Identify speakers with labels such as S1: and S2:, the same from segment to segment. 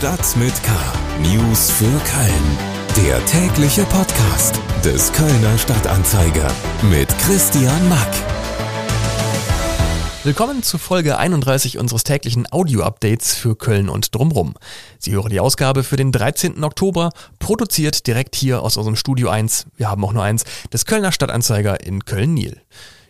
S1: Stadt mit K. News für Köln. Der tägliche Podcast des Kölner Stadtanzeiger mit Christian Mack.
S2: Willkommen zu Folge 31 unseres täglichen Audio-Updates für Köln und drumrum. Sie hören die Ausgabe für den 13. Oktober, produziert direkt hier aus unserem Studio 1, wir haben auch nur eins, des Kölner Stadtanzeiger in Köln-Niel.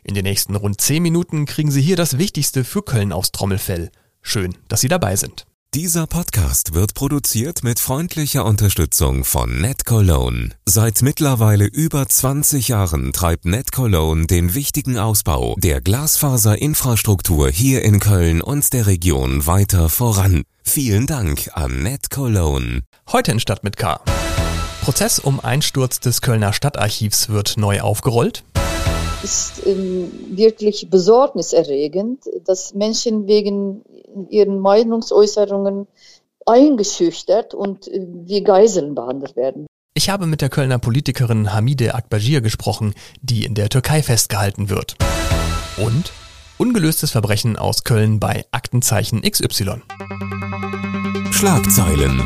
S2: In den nächsten rund 10 Minuten kriegen Sie hier das Wichtigste für Köln aufs Trommelfell. Schön, dass Sie dabei sind.
S1: Dieser Podcast wird produziert mit freundlicher Unterstützung von NetCologne. Seit mittlerweile über 20 Jahren treibt NetCologne den wichtigen Ausbau der Glasfaserinfrastruktur hier in Köln und der Region weiter voran. Vielen Dank an NetCologne.
S2: Heute in Stadt mit K. Prozess um Einsturz des Kölner Stadtarchivs wird neu aufgerollt
S3: ist ähm, wirklich besorgniserregend, dass Menschen wegen ihren Meinungsäußerungen eingeschüchtert und äh, wie Geiseln behandelt werden.
S2: Ich habe mit der Kölner Politikerin Hamide Akbajir gesprochen, die in der Türkei festgehalten wird. Und ungelöstes Verbrechen aus Köln bei Aktenzeichen XY.
S1: Schlagzeilen.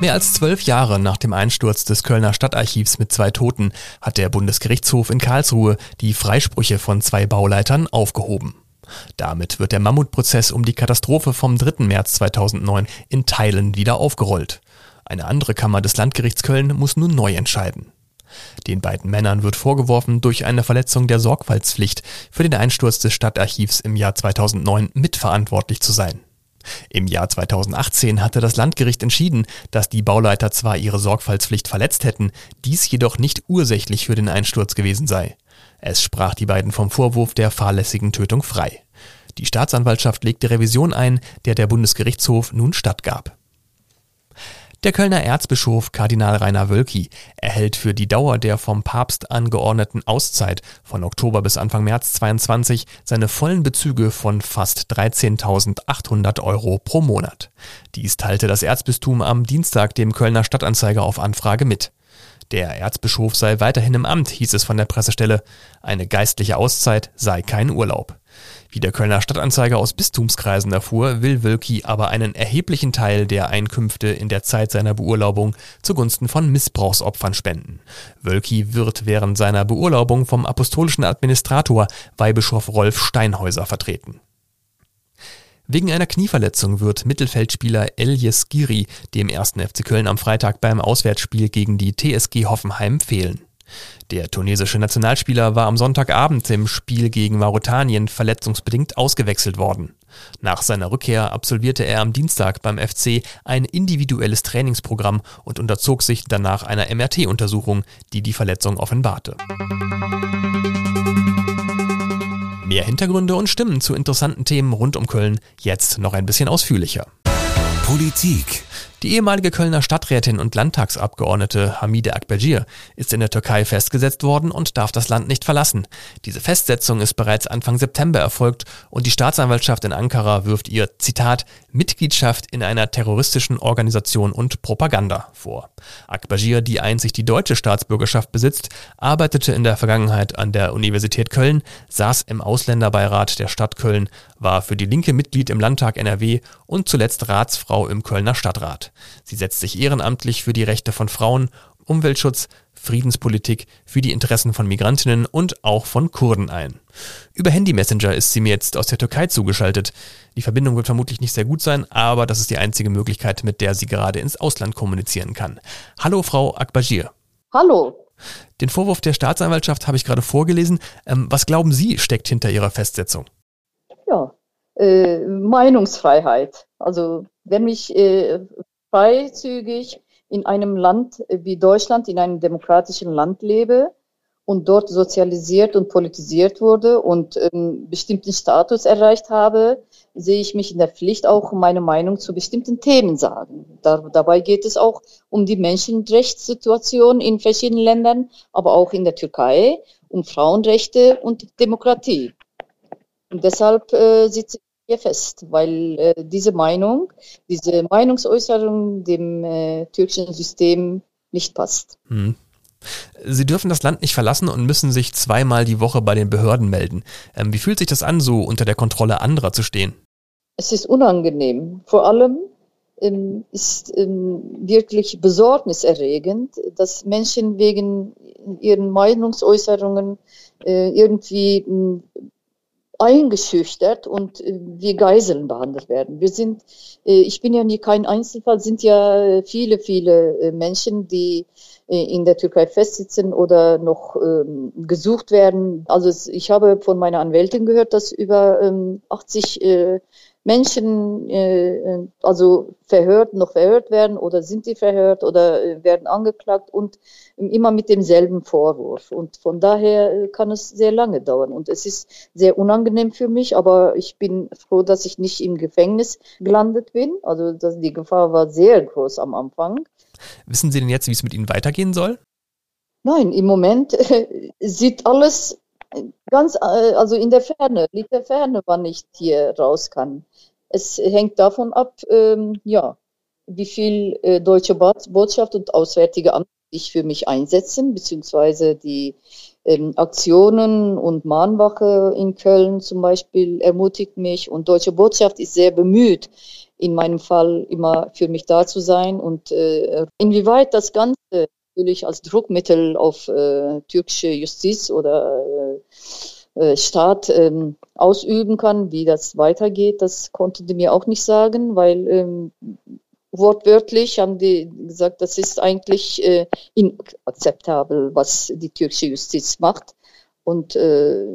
S2: Mehr als zwölf Jahre nach dem Einsturz des Kölner Stadtarchivs mit zwei Toten hat der Bundesgerichtshof in Karlsruhe die Freisprüche von zwei Bauleitern aufgehoben. Damit wird der Mammutprozess um die Katastrophe vom 3. März 2009 in Teilen wieder aufgerollt. Eine andere Kammer des Landgerichts Köln muss nun neu entscheiden. Den beiden Männern wird vorgeworfen, durch eine Verletzung der Sorgfaltspflicht für den Einsturz des Stadtarchivs im Jahr 2009 mitverantwortlich zu sein. Im Jahr 2018 hatte das Landgericht entschieden, dass die Bauleiter zwar ihre Sorgfaltspflicht verletzt hätten, dies jedoch nicht ursächlich für den Einsturz gewesen sei. Es sprach die beiden vom Vorwurf der fahrlässigen Tötung frei. Die Staatsanwaltschaft legte Revision ein, der der Bundesgerichtshof nun stattgab. Der Kölner Erzbischof Kardinal Rainer Wölki erhält für die Dauer der vom Papst angeordneten Auszeit von Oktober bis Anfang März 22 seine vollen Bezüge von fast 13.800 Euro pro Monat. Dies teilte das Erzbistum am Dienstag dem Kölner Stadtanzeiger auf Anfrage mit. Der Erzbischof sei weiterhin im Amt, hieß es von der Pressestelle. Eine geistliche Auszeit sei kein Urlaub. Wie der Kölner Stadtanzeiger aus Bistumskreisen erfuhr, will Wölki aber einen erheblichen Teil der Einkünfte in der Zeit seiner Beurlaubung zugunsten von Missbrauchsopfern spenden. Wölki wird während seiner Beurlaubung vom apostolischen Administrator Weihbischof Rolf Steinhäuser vertreten. Wegen einer Knieverletzung wird Mittelfeldspieler Eljes Giri dem ersten FC Köln am Freitag beim Auswärtsspiel gegen die TSG Hoffenheim fehlen. Der tunesische Nationalspieler war am Sonntagabend im Spiel gegen Mauretanien verletzungsbedingt ausgewechselt worden. Nach seiner Rückkehr absolvierte er am Dienstag beim FC ein individuelles Trainingsprogramm und unterzog sich danach einer MRT-Untersuchung, die die Verletzung offenbarte. Mehr Hintergründe und Stimmen zu interessanten Themen rund um Köln jetzt noch ein bisschen ausführlicher.
S1: Politik
S2: die ehemalige Kölner Stadträtin und Landtagsabgeordnete Hamide Akbajir ist in der Türkei festgesetzt worden und darf das Land nicht verlassen. Diese Festsetzung ist bereits Anfang September erfolgt und die Staatsanwaltschaft in Ankara wirft ihr, Zitat, Mitgliedschaft in einer terroristischen Organisation und Propaganda vor. Akbajir, die einzig die deutsche Staatsbürgerschaft besitzt, arbeitete in der Vergangenheit an der Universität Köln, saß im Ausländerbeirat der Stadt Köln, war für die Linke Mitglied im Landtag NRW und zuletzt Ratsfrau im Kölner Stadtrat. Sie setzt sich ehrenamtlich für die Rechte von Frauen, Umweltschutz, Friedenspolitik, für die Interessen von Migrantinnen und auch von Kurden ein. Über Handy Messenger ist sie mir jetzt aus der Türkei zugeschaltet. Die Verbindung wird vermutlich nicht sehr gut sein, aber das ist die einzige Möglichkeit, mit der sie gerade ins Ausland kommunizieren kann. Hallo, Frau Akbajir.
S3: Hallo.
S2: Den Vorwurf der Staatsanwaltschaft habe ich gerade vorgelesen. Ähm, was glauben Sie steckt hinter Ihrer Festsetzung?
S3: Ja, äh, Meinungsfreiheit. Also wenn mich äh, freizügig in einem Land wie Deutschland, in einem demokratischen Land lebe und dort sozialisiert und politisiert wurde und einen bestimmten Status erreicht habe, sehe ich mich in der Pflicht, auch meine Meinung zu bestimmten Themen sagen. Da, dabei geht es auch um die Menschenrechtssituation in verschiedenen Ländern, aber auch in der Türkei, um Frauenrechte und Demokratie. Und deshalb äh, sitze hier fest, weil äh, diese Meinung, diese Meinungsäußerung dem äh, türkischen System nicht passt. Hm.
S2: Sie dürfen das Land nicht verlassen und müssen sich zweimal die Woche bei den Behörden melden. Ähm, wie fühlt sich das an, so unter der Kontrolle anderer zu stehen?
S3: Es ist unangenehm. Vor allem, ähm, ist ähm, wirklich besorgniserregend, dass Menschen wegen ihren Meinungsäußerungen äh, irgendwie eingeschüchtert und äh, wie Geiseln behandelt werden. Wir sind, äh, ich bin ja nie kein Einzelfall, sind ja viele, viele äh, Menschen, die äh, in der Türkei festsitzen oder noch ähm, gesucht werden. Also ich habe von meiner Anwältin gehört, dass über ähm, 80 äh, Menschen äh, also verhört, noch verhört werden oder sind sie verhört oder äh, werden angeklagt und immer mit demselben Vorwurf. Und von daher äh, kann es sehr lange dauern. Und es ist sehr unangenehm für mich, aber ich bin froh, dass ich nicht im Gefängnis gelandet bin. Also das, die Gefahr war sehr groß am Anfang.
S2: Wissen Sie denn jetzt, wie es mit Ihnen weitergehen soll?
S3: Nein, im Moment äh, sieht alles ganz, äh, also in der Ferne, liegt der Ferne, wann ich hier raus kann. Es hängt davon ab, ähm, ja, wie viel äh, deutsche Botschaft und Auswärtige Amt sich für mich einsetzen, beziehungsweise die ähm, Aktionen und Mahnwache in Köln zum Beispiel ermutigt mich und deutsche Botschaft ist sehr bemüht, in meinem Fall immer für mich da zu sein und äh, inwieweit das Ganze natürlich als Druckmittel auf äh, türkische Justiz oder äh, Staat ähm, ausüben kann, wie das weitergeht, das konnten die mir auch nicht sagen, weil ähm, wortwörtlich haben die gesagt, das ist eigentlich äh, inakzeptabel, was die türkische Justiz macht. Und äh,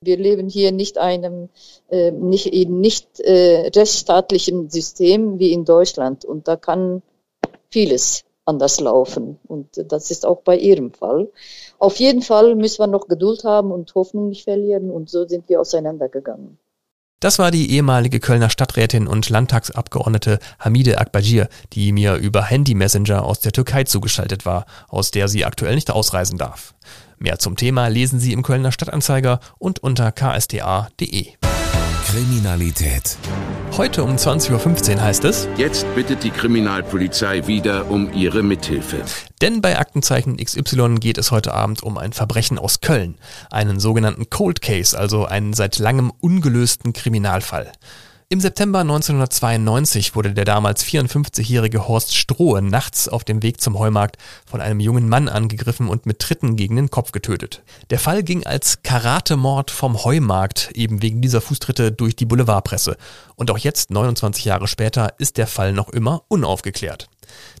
S3: wir leben hier nicht einem äh, nicht in nicht äh, rechtsstaatlichen System wie in Deutschland und da kann vieles anders laufen. Und das ist auch bei ihrem Fall. Auf jeden Fall müssen wir noch Geduld haben und Hoffnung nicht verlieren. Und so sind wir auseinandergegangen.
S2: Das war die ehemalige Kölner Stadträtin und Landtagsabgeordnete Hamide Akbajir, die mir über Handy Messenger aus der Türkei zugeschaltet war, aus der sie aktuell nicht ausreisen darf. Mehr zum Thema lesen Sie im Kölner Stadtanzeiger und unter ksta.de.
S1: Kriminalität.
S2: Heute um 20.15 Uhr heißt es.
S4: Jetzt bittet die Kriminalpolizei wieder um ihre Mithilfe.
S2: Denn bei Aktenzeichen XY geht es heute Abend um ein Verbrechen aus Köln. Einen sogenannten Cold Case, also einen seit langem ungelösten Kriminalfall. Im September 1992 wurde der damals 54-jährige Horst Strohe nachts auf dem Weg zum Heumarkt von einem jungen Mann angegriffen und mit Tritten gegen den Kopf getötet. Der Fall ging als Karatemord vom Heumarkt eben wegen dieser Fußtritte durch die Boulevardpresse. Und auch jetzt, 29 Jahre später, ist der Fall noch immer unaufgeklärt.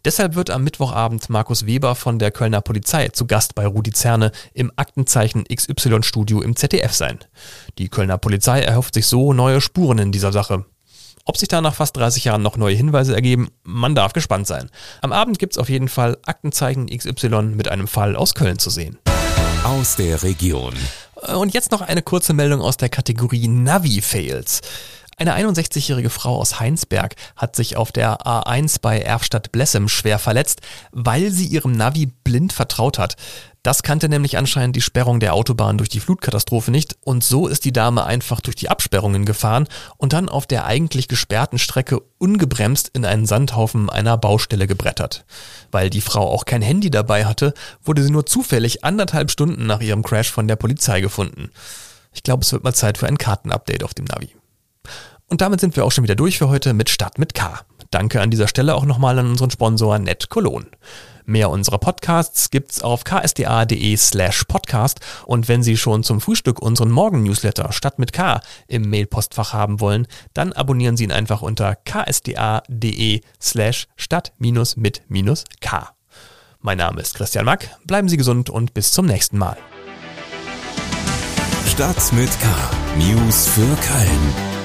S2: Deshalb wird am Mittwochabend Markus Weber von der Kölner Polizei zu Gast bei Rudi Zerne im Aktenzeichen XY Studio im ZDF sein. Die Kölner Polizei erhofft sich so neue Spuren in dieser Sache. Ob sich da nach fast 30 Jahren noch neue Hinweise ergeben, man darf gespannt sein. Am Abend gibt's auf jeden Fall Aktenzeichen XY mit einem Fall aus Köln zu sehen.
S1: Aus der Region.
S2: Und jetzt noch eine kurze Meldung aus der Kategorie Navi-Fails. Eine 61-jährige Frau aus Heinsberg hat sich auf der A1 bei Erfstadt-Blessem schwer verletzt, weil sie ihrem Navi blind vertraut hat. Das kannte nämlich anscheinend die Sperrung der Autobahn durch die Flutkatastrophe nicht und so ist die Dame einfach durch die Absperrungen gefahren und dann auf der eigentlich gesperrten Strecke ungebremst in einen Sandhaufen einer Baustelle gebrettert. Weil die Frau auch kein Handy dabei hatte, wurde sie nur zufällig anderthalb Stunden nach ihrem Crash von der Polizei gefunden. Ich glaube, es wird mal Zeit für ein Kartenupdate auf dem Navi. Und damit sind wir auch schon wieder durch für heute mit Stadt mit K. Danke an dieser Stelle auch nochmal an unseren Sponsor Net Cologne. Mehr unserer Podcasts gibt's auf ksda.de slash podcast und wenn Sie schon zum Frühstück unseren Morgen-Newsletter Stadt mit K im Mailpostfach haben wollen, dann abonnieren Sie ihn einfach unter ksda.de slash stadt-mit-k. Mein Name ist Christian Mack, bleiben Sie gesund und bis zum nächsten Mal.
S1: Stadt mit K. News für Köln.